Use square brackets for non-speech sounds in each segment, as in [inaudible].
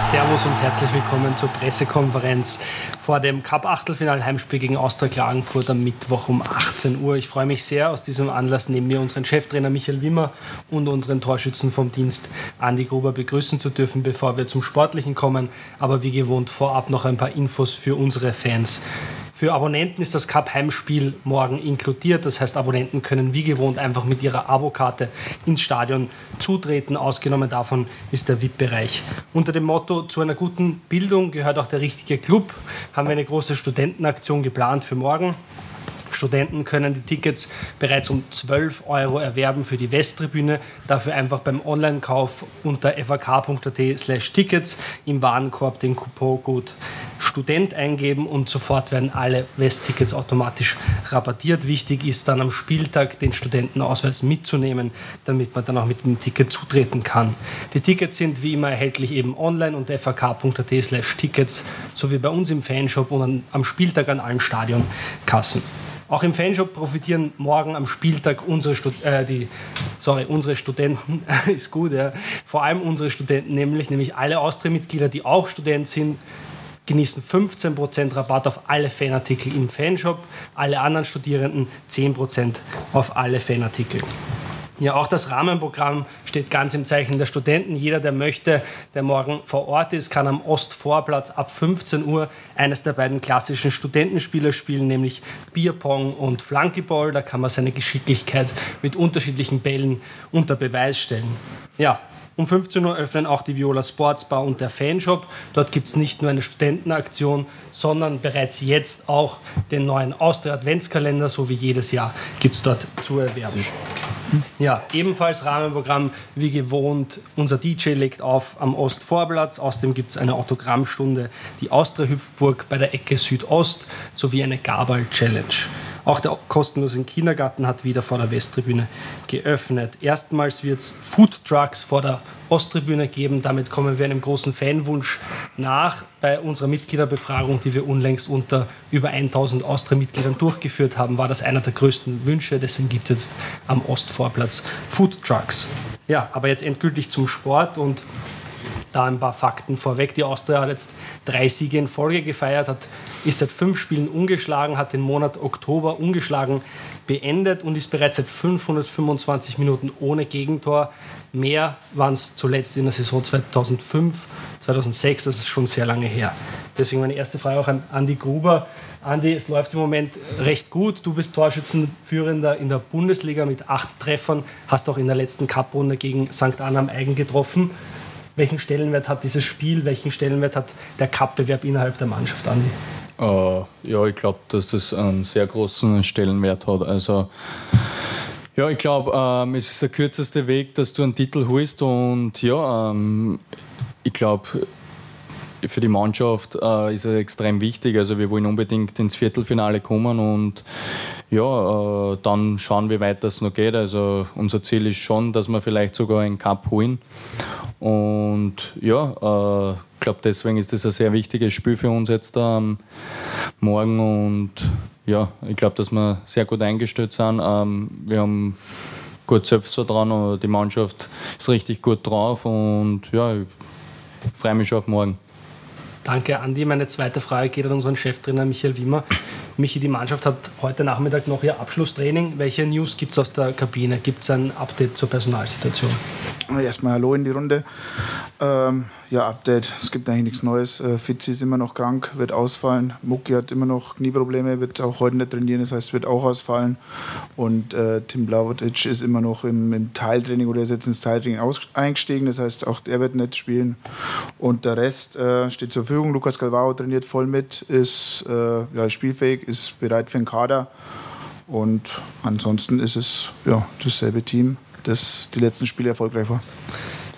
Servus und herzlich willkommen zur Pressekonferenz vor dem Cup-Achtelfinal-Heimspiel gegen Austria Klagenfurt am Mittwoch um 18 Uhr. Ich freue mich sehr, aus diesem Anlass neben mir unseren Cheftrainer Michael Wimmer und unseren Torschützen vom Dienst Andi Gruber begrüßen zu dürfen, bevor wir zum Sportlichen kommen. Aber wie gewohnt vorab noch ein paar Infos für unsere Fans. Für Abonnenten ist das Cup-Heimspiel morgen inkludiert. Das heißt, Abonnenten können wie gewohnt einfach mit ihrer Abokarte ins Stadion zutreten. Ausgenommen davon ist der VIP-Bereich. Unter dem Motto zu einer guten Bildung gehört auch der richtige Club. Haben wir eine große Studentenaktion geplant für morgen. Studenten können die Tickets bereits um 12 Euro erwerben für die Westtribüne. Dafür einfach beim Online-Kauf unter fak.at slash Tickets im Warenkorb den Couponcode Student eingeben und sofort werden alle Westtickets automatisch rabattiert. Wichtig ist dann am Spieltag den Studentenausweis mitzunehmen, damit man dann auch mit dem Ticket zutreten kann. Die Tickets sind wie immer erhältlich eben online unter fak.at slash Tickets sowie bei uns im Fanshop und am Spieltag an allen Stadionkassen. Auch im Fanshop profitieren morgen am Spieltag unsere, Stud äh, die, sorry, unsere Studenten, [laughs] ist gut, ja. vor allem unsere Studenten, nämlich, nämlich alle Austria-Mitglieder, die auch Student sind, genießen 15% Rabatt auf alle Fanartikel im Fanshop, alle anderen Studierenden 10% auf alle Fanartikel. Ja, auch das Rahmenprogramm steht ganz im Zeichen der Studenten. Jeder, der möchte, der morgen vor Ort ist, kann am Ostvorplatz ab 15 Uhr eines der beiden klassischen Studentenspiele spielen, nämlich Bierpong und Flunkyball. Da kann man seine Geschicklichkeit mit unterschiedlichen Bällen unter Beweis stellen. Ja, um 15 Uhr öffnen auch die Viola Sports Bar und der Fanshop. Dort gibt es nicht nur eine Studentenaktion, sondern bereits jetzt auch den neuen Austria Adventskalender, so wie jedes Jahr gibt es dort zu erwerben. Ja, ebenfalls Rahmenprogramm wie gewohnt. Unser DJ legt auf am Ostvorplatz. Außerdem gibt es eine Autogrammstunde, die Austria Hüpfburg bei der Ecke Südost sowie eine Gabal Challenge. Auch der kostenlose Kindergarten hat wieder vor der Westtribüne geöffnet. Erstmals wird es Food Trucks vor der Osttribüne geben. Damit kommen wir einem großen Fanwunsch nach. Bei unserer Mitgliederbefragung, die wir unlängst unter über 1000 Austria-Mitgliedern durchgeführt haben, war das einer der größten Wünsche. Deswegen gibt es jetzt am Ostvorplatz Food Trucks. Ja, aber jetzt endgültig zum Sport und da ein paar Fakten vorweg. Die Austria hat jetzt drei Siege in Folge gefeiert, hat, ist seit fünf Spielen ungeschlagen, hat den Monat Oktober ungeschlagen beendet und ist bereits seit 525 Minuten ohne Gegentor. Mehr waren es zuletzt in der Saison 2005, 2006, das ist schon sehr lange her. Deswegen meine erste Frage auch an Andi Gruber. Andi, es läuft im Moment recht gut. Du bist Torschützenführender in der Bundesliga mit acht Treffern, hast auch in der letzten Cup-Runde gegen St. Anna am Eigen getroffen. Welchen Stellenwert hat dieses Spiel? Welchen Stellenwert hat der Cup-Bewerb innerhalb der Mannschaft, Andi? Uh, ja, ich glaube, dass das einen sehr großen Stellenwert hat. Also, ja, ich glaube, ähm, es ist der kürzeste Weg, dass du einen Titel holst und ja, ähm, ich glaube, für die Mannschaft äh, ist es extrem wichtig. Also wir wollen unbedingt ins Viertelfinale kommen und ja, äh, dann schauen, wie weit das noch geht. Also unser Ziel ist schon, dass wir vielleicht sogar einen Cup holen. Und ja, ich äh, glaube, deswegen ist das ein sehr wichtiges Spiel für uns jetzt am Morgen. Und ja, ich glaube, dass wir sehr gut eingestellt sind. Ähm, wir haben gut Selbstvertrauen die Mannschaft ist richtig gut drauf. Und ja, ich freue mich schon auf morgen. Danke, Andi. Meine zweite Frage geht an unseren Cheftrainer Michael Wimmer. Michi, die Mannschaft hat heute Nachmittag noch ihr Abschlusstraining. Welche News gibt es aus der Kabine? Gibt es ein Update zur Personalsituation? Erstmal Hallo in die Runde. Ähm, ja, Update. Es gibt eigentlich nichts Neues. Äh, Fitzi ist immer noch krank, wird ausfallen. Mucki hat immer noch Knieprobleme, wird auch heute nicht trainieren, das heißt, wird auch ausfallen. Und äh, Tim Blavotic ist immer noch im, im, Teiltraining oder ist jetzt ins Teiltraining eingestiegen, das heißt, auch er wird nicht spielen. Und der Rest äh, steht zur Verfügung. Lukas Galvao trainiert voll mit, ist äh, ja, spielfähig, ist bereit für den Kader. Und ansonsten ist es ja, dasselbe Team, das die letzten Spiele erfolgreich war.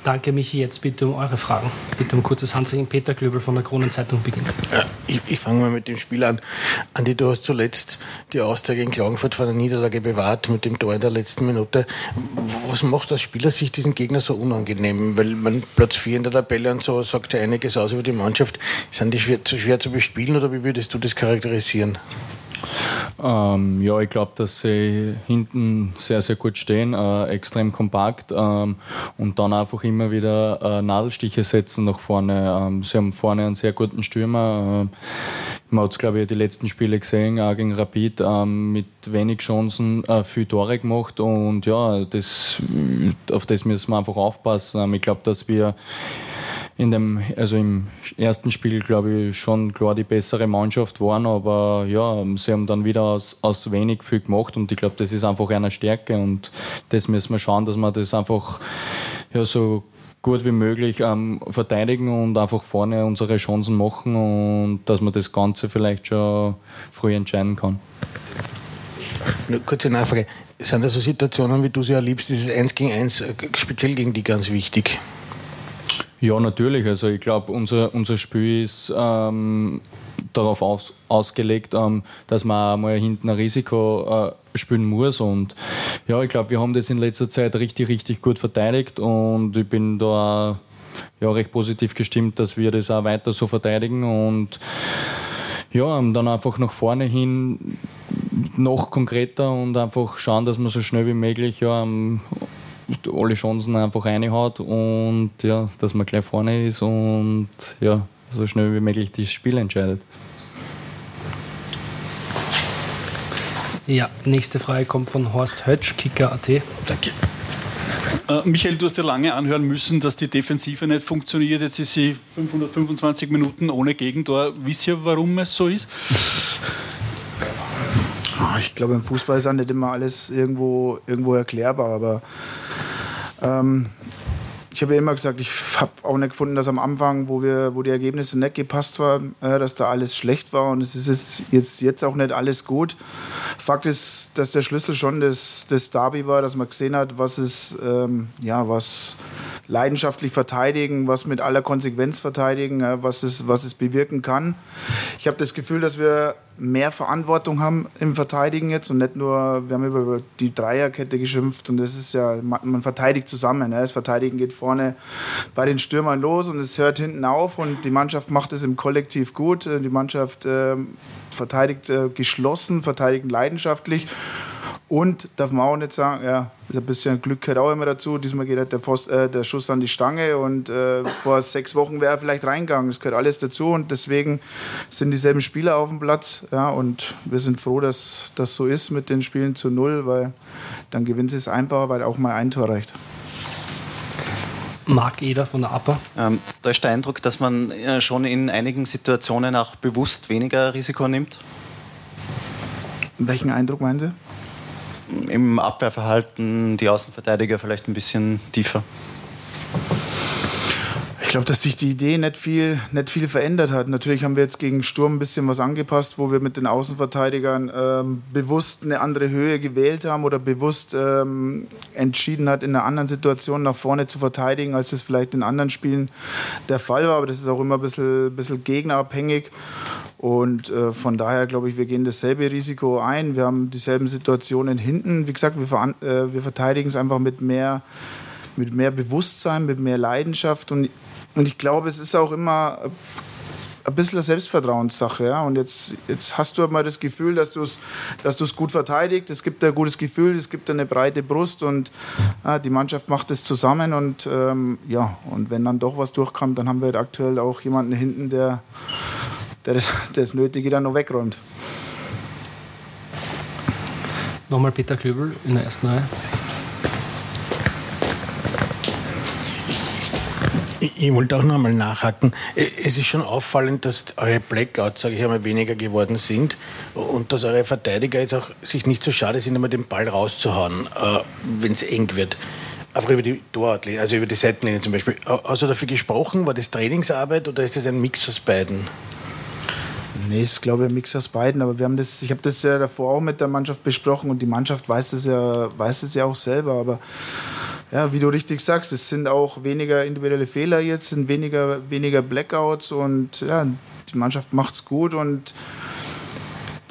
Danke, Michi. Jetzt bitte um eure Fragen. Bitte um kurzes Handzeichen. Peter Klöbel von der Kronenzeitung beginnt. Ja, ich, ich fange mal mit dem Spiel an. Andi, du hast zuletzt die Austria gegen Klagenfurt vor der Niederlage bewahrt mit dem Tor in der letzten Minute. Was macht aus Spielersicht diesen Gegner so unangenehm? Weil man Platz 4 in der Tabelle und so sagt ja einiges aus über die Mannschaft. Sind die schwer, zu schwer zu bespielen oder wie würdest du das charakterisieren? Ähm, ja, ich glaube, dass sie hinten sehr, sehr gut stehen, äh, extrem kompakt ähm, und dann einfach immer wieder äh, Nadelstiche setzen nach vorne. Ähm, sie haben vorne einen sehr guten Stürmer. Äh, man hat es, glaube ich, die letzten Spiele gesehen, auch gegen Rapid, ähm, mit wenig Chancen äh, viel Tore gemacht und ja, das, auf das müssen wir einfach aufpassen. Ähm, ich glaube, dass wir in dem, also im ersten Spiel, glaube ich, schon klar die bessere Mannschaft waren, aber ja, sie haben dann wieder aus, aus wenig viel gemacht und ich glaube, das ist einfach eine Stärke und das müssen wir schauen, dass wir das einfach ja, so gut wie möglich ähm, verteidigen und einfach vorne unsere Chancen machen und dass man das Ganze vielleicht schon früh entscheiden kann. Eine kurze Nachfrage. Sind das so Situationen, wie du sie erlebst, dieses 1 gegen 1 äh, speziell gegen die ganz wichtig? Ja, natürlich. Also ich glaube, unser, unser Spiel ist ähm, darauf aus, ausgelegt, ähm, dass man mal hinten ein Risiko äh, spielen muss. Und ja, ich glaube, wir haben das in letzter Zeit richtig, richtig gut verteidigt und ich bin da ja, recht positiv gestimmt, dass wir das auch weiter so verteidigen und ja, ähm, dann einfach nach vorne hin noch konkreter und einfach schauen, dass man so schnell wie möglich ja, ähm, alle Chancen einfach reinhaut und ja, dass man gleich vorne ist und ja, so schnell wie möglich das Spiel entscheidet. Ja, nächste Frage kommt von Horst Hötsch, Kicker.at. Danke. Äh, Michael, du hast dir lange anhören müssen, dass die Defensive nicht funktioniert. Jetzt ist sie 525 Minuten ohne Gegentor. Wisst ihr, warum es so ist? Ah, ich glaube, im Fußball ist auch nicht immer alles irgendwo, irgendwo erklärbar, aber ähm, ich habe ja immer gesagt, ich habe auch nicht gefunden, dass am Anfang, wo, wir, wo die Ergebnisse nicht gepasst waren, äh, dass da alles schlecht war und es ist jetzt, jetzt auch nicht alles gut. Fakt ist, dass der Schlüssel schon das, das Derby war, dass man gesehen hat, was es, ähm, ja, was leidenschaftlich verteidigen, was mit aller Konsequenz verteidigen, äh, was, es, was es bewirken kann. Ich habe das Gefühl, dass wir mehr Verantwortung haben im Verteidigen jetzt und nicht nur, wir haben über die Dreierkette geschimpft und das ist ja, man verteidigt zusammen. Das Verteidigen geht vorne bei den Stürmern los und es hört hinten auf und die Mannschaft macht es im Kollektiv gut. Die Mannschaft äh, verteidigt äh, geschlossen, verteidigt leidenschaftlich und darf man auch nicht sagen, ja, ein bisschen Glück gehört auch immer dazu. Diesmal geht halt der, Pfost, äh, der Schuss an die Stange und äh, vor sechs Wochen wäre er vielleicht reingegangen. Das gehört alles dazu und deswegen sind dieselben Spieler auf dem Platz. Ja, und wir sind froh, dass das so ist mit den Spielen zu null, weil dann gewinnt es einfacher, weil auch mal ein Tor reicht. Marc Eder von der APA. Ähm, da ist der Eindruck, dass man äh, schon in einigen Situationen auch bewusst weniger Risiko nimmt. Welchen Eindruck meinen Sie? Im Abwehrverhalten die Außenverteidiger vielleicht ein bisschen tiefer? Ich glaube, dass sich die Idee nicht viel, nicht viel verändert hat. Natürlich haben wir jetzt gegen Sturm ein bisschen was angepasst, wo wir mit den Außenverteidigern ähm, bewusst eine andere Höhe gewählt haben oder bewusst ähm, entschieden hat, in einer anderen Situation nach vorne zu verteidigen, als das vielleicht in anderen Spielen der Fall war. Aber das ist auch immer ein bisschen, bisschen gegnerabhängig. Und äh, von daher glaube ich, wir gehen dasselbe Risiko ein. Wir haben dieselben Situationen hinten. Wie gesagt, wir, äh, wir verteidigen es einfach mit mehr, mit mehr Bewusstsein, mit mehr Leidenschaft. Und, und ich glaube, es ist auch immer ein bisschen eine Selbstvertrauenssache. Ja? Und jetzt, jetzt hast du mal das Gefühl, dass du es dass gut verteidigst. Es gibt ein gutes Gefühl, es gibt eine breite Brust und ja, die Mannschaft macht es zusammen. Und ähm, ja, und wenn dann doch was durchkommt, dann haben wir aktuell auch jemanden hinten, der der das, [laughs] das Nötige dann noch wegräumt. Nochmal Peter Klöbel in der ersten Reihe. Ich wollte auch noch einmal nachhaken. Es ist schon auffallend, dass eure Blackouts, sage ich einmal, weniger geworden sind und dass eure Verteidiger jetzt auch sich nicht so schade sind, einmal den Ball rauszuhauen, äh, wenn es eng wird. Einfach über die Torlinie, also über die Seitenlinie zum Beispiel. Hast du dafür gesprochen? War das Trainingsarbeit oder ist das ein Mix aus beiden? Nee, ich glaube ein Mix aus beiden, aber wir haben das, ich habe das ja davor auch mit der Mannschaft besprochen und die Mannschaft weiß es ja, weiß es ja auch selber, aber ja, wie du richtig sagst, es sind auch weniger individuelle Fehler jetzt, sind weniger, weniger Blackouts und ja, die Mannschaft macht es gut und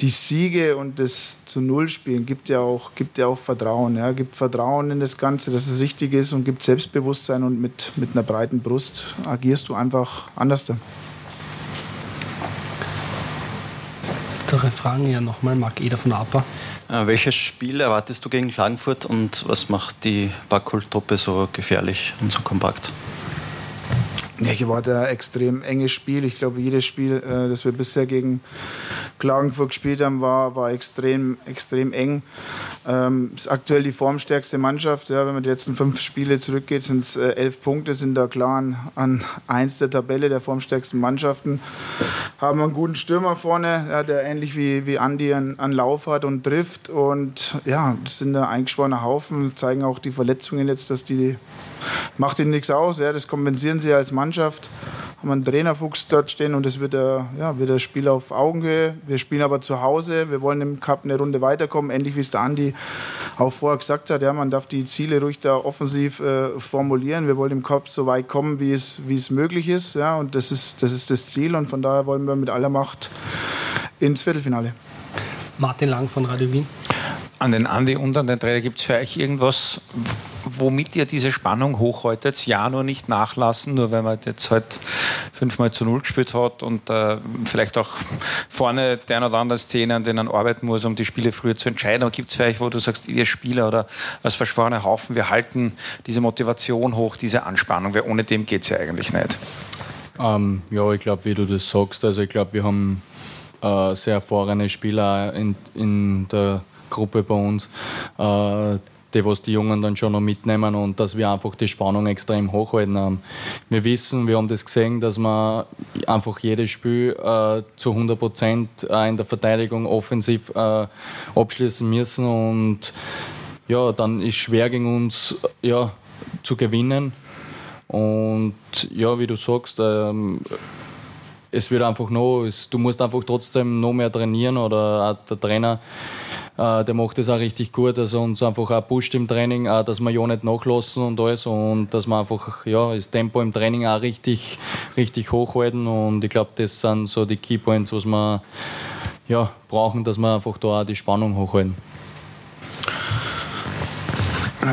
die Siege und das zu Null spielen gibt ja auch, gibt ja auch Vertrauen. Ja, gibt Vertrauen in das Ganze, dass es richtig ist und gibt Selbstbewusstsein und mit, mit einer breiten Brust agierst du einfach anders. Der Eure Fragen ja nochmal, Marc Eder von APA. Äh, welches Spiel erwartest du gegen Klagenfurt und was macht die Backkult-Truppe so gefährlich und so kompakt? Ja, ich erwarte ein extrem enges Spiel. Ich glaube, jedes Spiel, äh, das wir bisher gegen Klagenfurt gespielt haben, war, war extrem, extrem eng. Ähm, ist aktuell die formstärkste Mannschaft. Ja, wenn man die letzten fünf Spiele zurückgeht, sind es äh, elf Punkte, sind da klar an, an eins der Tabelle der formstärksten Mannschaften. Haben einen guten Stürmer vorne, ja, der ähnlich wie, wie Andi einen, einen Lauf hat und trifft. Und ja, das sind da eingeschworene Haufen, zeigen auch die Verletzungen jetzt, dass die macht ihnen nichts aus. Ja, das kompensieren sie als Mannschaft. Haben einen Trainerfuchs dort stehen und es wird, ein, ja, wird ein Spiel auf Augenhöhe. Wir spielen aber zu Hause. Wir wollen im Cup eine Runde weiterkommen. Ähnlich wie es der Andi auch vorher gesagt hat. Ja, man darf die Ziele ruhig da offensiv äh, formulieren. Wir wollen im Cup so weit kommen, wie es, wie es möglich ist. Ja, und das ist, das ist das Ziel. Und von daher wollen wir mit aller Macht ins Viertelfinale. Martin Lang von Radio Wien. An den Andi und an den Trainer gibt es für euch irgendwas, womit ihr diese Spannung hochhaltet? Ja, nur nicht nachlassen, nur wenn man jetzt halt fünfmal zu null gespielt hat und äh, vielleicht auch vorne der oder andere Szene, an denen arbeiten muss, um die Spiele früher zu entscheiden. Aber gibt es vielleicht, wo du sagst, ihr Spieler oder als verschworene Haufen, wir halten diese Motivation hoch, diese Anspannung, weil ohne dem geht es ja eigentlich nicht. Ähm, ja, ich glaube, wie du das sagst, also ich glaube, wir haben äh, sehr erfahrene Spieler in, in der Gruppe bei uns, äh, die was die Jungen dann schon noch mitnehmen und dass wir einfach die Spannung extrem hochhalten. Ähm, wir wissen, wir haben das gesehen, dass wir einfach jedes Spiel äh, zu 100 Prozent äh, in der Verteidigung offensiv äh, abschließen müssen und ja, dann ist schwer gegen uns ja, zu gewinnen. Und ja, wie du sagst, ähm, es wird einfach noch, es, du musst einfach trotzdem noch mehr trainieren oder auch der Trainer äh, der macht das auch richtig gut, also uns einfach auch pusht im Training, auch, dass wir ja nicht nachlassen und alles und dass wir einfach ja, das Tempo im Training auch richtig, richtig hochhalten und ich glaube, das sind so die Keypoints, was wir ja, brauchen, dass wir einfach da auch die Spannung hochhalten.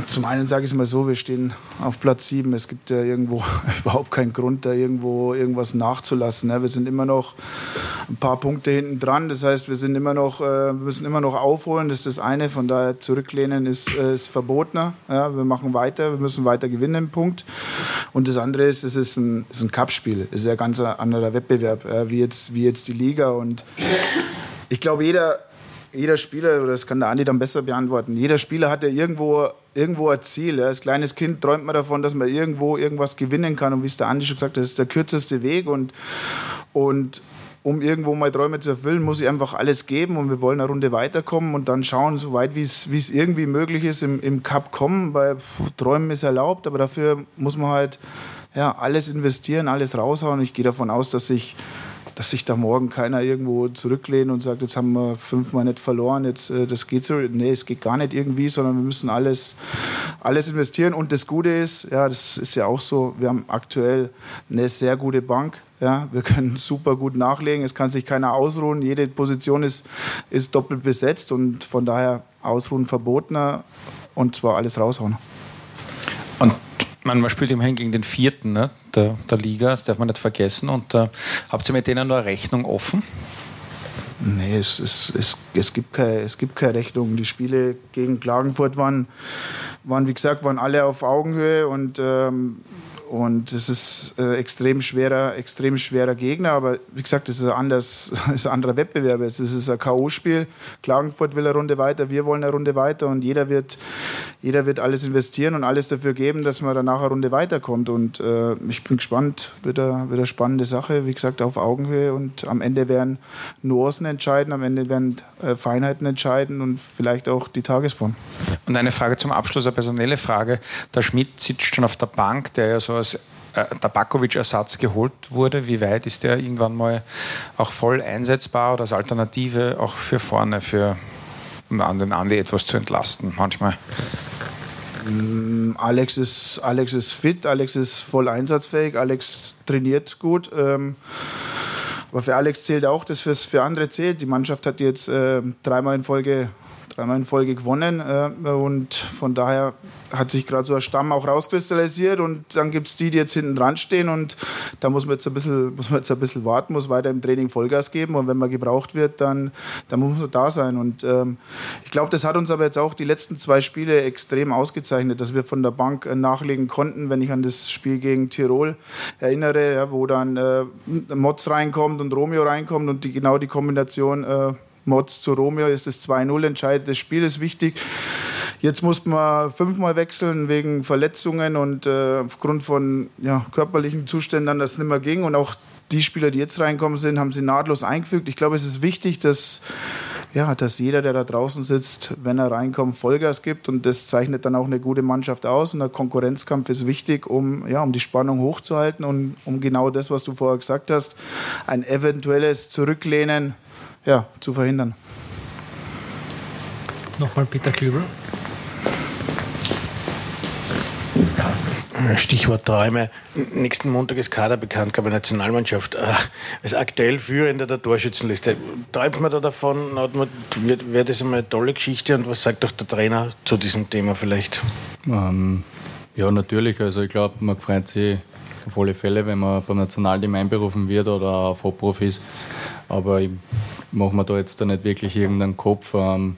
Zum einen sage ich es mal so, wir stehen auf Platz 7. Es gibt ja irgendwo [laughs] überhaupt keinen Grund, da irgendwo irgendwas nachzulassen. Wir sind immer noch ein paar Punkte hinten dran. Das heißt, wir sind immer noch, äh, wir müssen immer noch aufholen. Das ist das eine. Von daher zurücklehnen ist, äh, ist verbotener. Ja, wir machen weiter, wir müssen weiter gewinnen Punkt. Und das andere ist, es ist ein, ist ein Cup-Spiel. Es ist ja ein ganz anderer Wettbewerb, wie, jetzt, wie jetzt die Liga. Und ich glaube, jeder, jeder Spieler, oder das kann der Andi dann besser beantworten, jeder Spieler hat ja irgendwo, irgendwo ein Ziel. Ja. Als kleines Kind träumt man davon, dass man irgendwo irgendwas gewinnen kann. Und wie es der Andi schon gesagt hat, das ist der kürzeste Weg. Und, und um irgendwo meine Träume zu erfüllen, muss ich einfach alles geben und wir wollen eine Runde weiterkommen und dann schauen, so weit wie es irgendwie möglich ist, im, im Cup kommen, weil pff, Träumen ist erlaubt, aber dafür muss man halt ja, alles investieren, alles raushauen. Ich gehe davon aus, dass sich dass sich da morgen keiner irgendwo zurücklehnt und sagt, jetzt haben wir fünfmal nicht verloren, jetzt äh, das geht so. Nee, es geht gar nicht irgendwie, sondern wir müssen alles, alles investieren. Und das Gute ist, ja, das ist ja auch so, wir haben aktuell eine sehr gute Bank. Ja, wir können super gut nachlegen, es kann sich keiner ausruhen, jede Position ist, ist doppelt besetzt und von daher ausruhen verbotener und zwar alles raushauen. Und man, man spielt immerhin gegen den vierten ne, der, der Liga, das darf man nicht vergessen. Und äh, habt ihr mit denen nur eine Rechnung offen? Nee, es, es, es, es, gibt keine, es gibt keine Rechnung. Die Spiele gegen Klagenfurt waren, waren wie gesagt, waren alle auf Augenhöhe und ähm, und es ist äh, extrem schwerer, extrem schwerer Gegner, aber wie gesagt, es ist, anders, [laughs] ist ein anderer Wettbewerb. Es ist ein K.O.-Spiel. Klagenfurt will eine Runde weiter, wir wollen eine Runde weiter und jeder wird, jeder wird alles investieren und alles dafür geben, dass man danach eine Runde weiterkommt. Und äh, ich bin gespannt, wird eine, wird eine spannende Sache, wie gesagt, auf Augenhöhe und am Ende werden Nuancen entscheiden, am Ende werden äh, Feinheiten entscheiden und vielleicht auch die Tagesform. Und eine Frage zum Abschluss, eine personelle Frage. Der Schmidt sitzt schon auf der Bank, der ja so als äh, Tabakovic-Ersatz geholt wurde. Wie weit ist der irgendwann mal auch voll einsetzbar oder als Alternative auch für vorne, für um den Andi etwas zu entlasten manchmal? Mm, Alex ist, Alex ist fit, Alex ist voll einsatzfähig, Alex trainiert gut. Ähm, aber für Alex zählt auch, dass es für andere zählt. Die Mannschaft hat jetzt äh, dreimal in Folge dreimal in Folge gewonnen äh, und von daher hat sich gerade so ein Stamm auch rauskristallisiert und dann gibt es die, die jetzt hinten dran stehen und da muss man jetzt ein bisschen, muss man jetzt ein bisschen warten, muss weiter im Training Vollgas geben und wenn man gebraucht wird, dann, dann muss man da sein und ähm, ich glaube, das hat uns aber jetzt auch die letzten zwei Spiele extrem ausgezeichnet, dass wir von der Bank äh, nachlegen konnten, wenn ich an das Spiel gegen Tirol erinnere, ja, wo dann äh, Motz reinkommt und Romeo reinkommt und die, genau die Kombination äh, Mods zu Romeo ist das 2-0 entscheidet. Das Spiel ist wichtig. Jetzt musste man fünfmal wechseln wegen Verletzungen und äh, aufgrund von ja, körperlichen Zuständen, dass es nicht mehr ging. Und auch die Spieler, die jetzt reinkommen sind, haben sie nahtlos eingefügt. Ich glaube, es ist wichtig, dass, ja, dass jeder, der da draußen sitzt, wenn er reinkommt, Vollgas gibt. Und das zeichnet dann auch eine gute Mannschaft aus. Und der Konkurrenzkampf ist wichtig, um, ja, um die Spannung hochzuhalten und um genau das, was du vorher gesagt hast, ein eventuelles Zurücklehnen ja, zu verhindern. Nochmal Peter Klüber. Stichwort Träume. Nächsten Montag ist Kader bekannt, glaube ich, Nationalmannschaft. Als aktuell Führender der Torschützenliste. Träumt man da davon? Wäre das eine tolle Geschichte? Und was sagt doch der Trainer zu diesem Thema vielleicht? Ähm, ja, natürlich. Also ich glaube, man freut sich auf alle Fälle, wenn man beim Nationalteam einberufen wird oder auf Hauptprofis. Aber ich mache mir da jetzt da nicht wirklich irgendeinen Kopf. Ähm,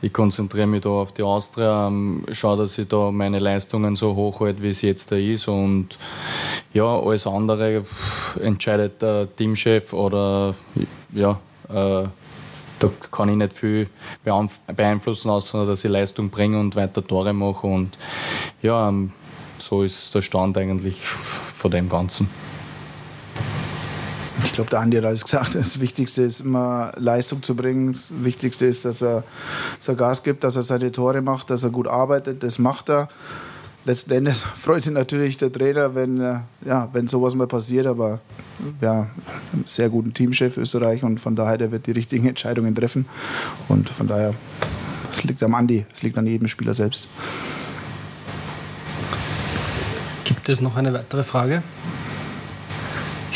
ich konzentriere mich da auf die Austria, ähm, schaue, dass ich da meine Leistungen so hoch halte, wie es jetzt da ist. Und ja, alles andere entscheidet der Teamchef oder ja, äh, da kann ich nicht viel beeinflussen, außer dass ich Leistung bringe und weiter Tore mache. Und ja, ähm, so ist der Stand eigentlich von dem Ganzen. Ich glaube, der Andi hat alles gesagt. Das Wichtigste ist immer Leistung zu bringen. Das Wichtigste ist, dass er, dass er Gas gibt, dass er seine Tore macht, dass er gut arbeitet. Das macht er. Letzten Endes [laughs] freut sich natürlich der Trainer, wenn, äh, ja, wenn sowas mal passiert. Aber ja, sehr guten Teamchef Österreich und von daher der wird die richtigen Entscheidungen treffen. Und von daher, es liegt am Andi, es liegt an jedem Spieler selbst. Gibt es noch eine weitere Frage?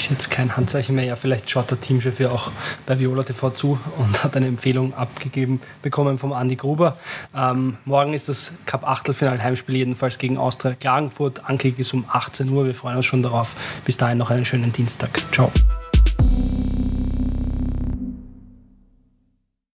Ist jetzt kein Handzeichen mehr. Ja, vielleicht schaut der Teamchef ja auch bei Viola TV zu und hat eine Empfehlung abgegeben bekommen vom Andi Gruber. Ähm, morgen ist das Cup Achtelfinal Heimspiel jedenfalls gegen Austria Klagenfurt. Ankick ist um 18 Uhr. Wir freuen uns schon darauf. Bis dahin noch einen schönen Dienstag. Ciao.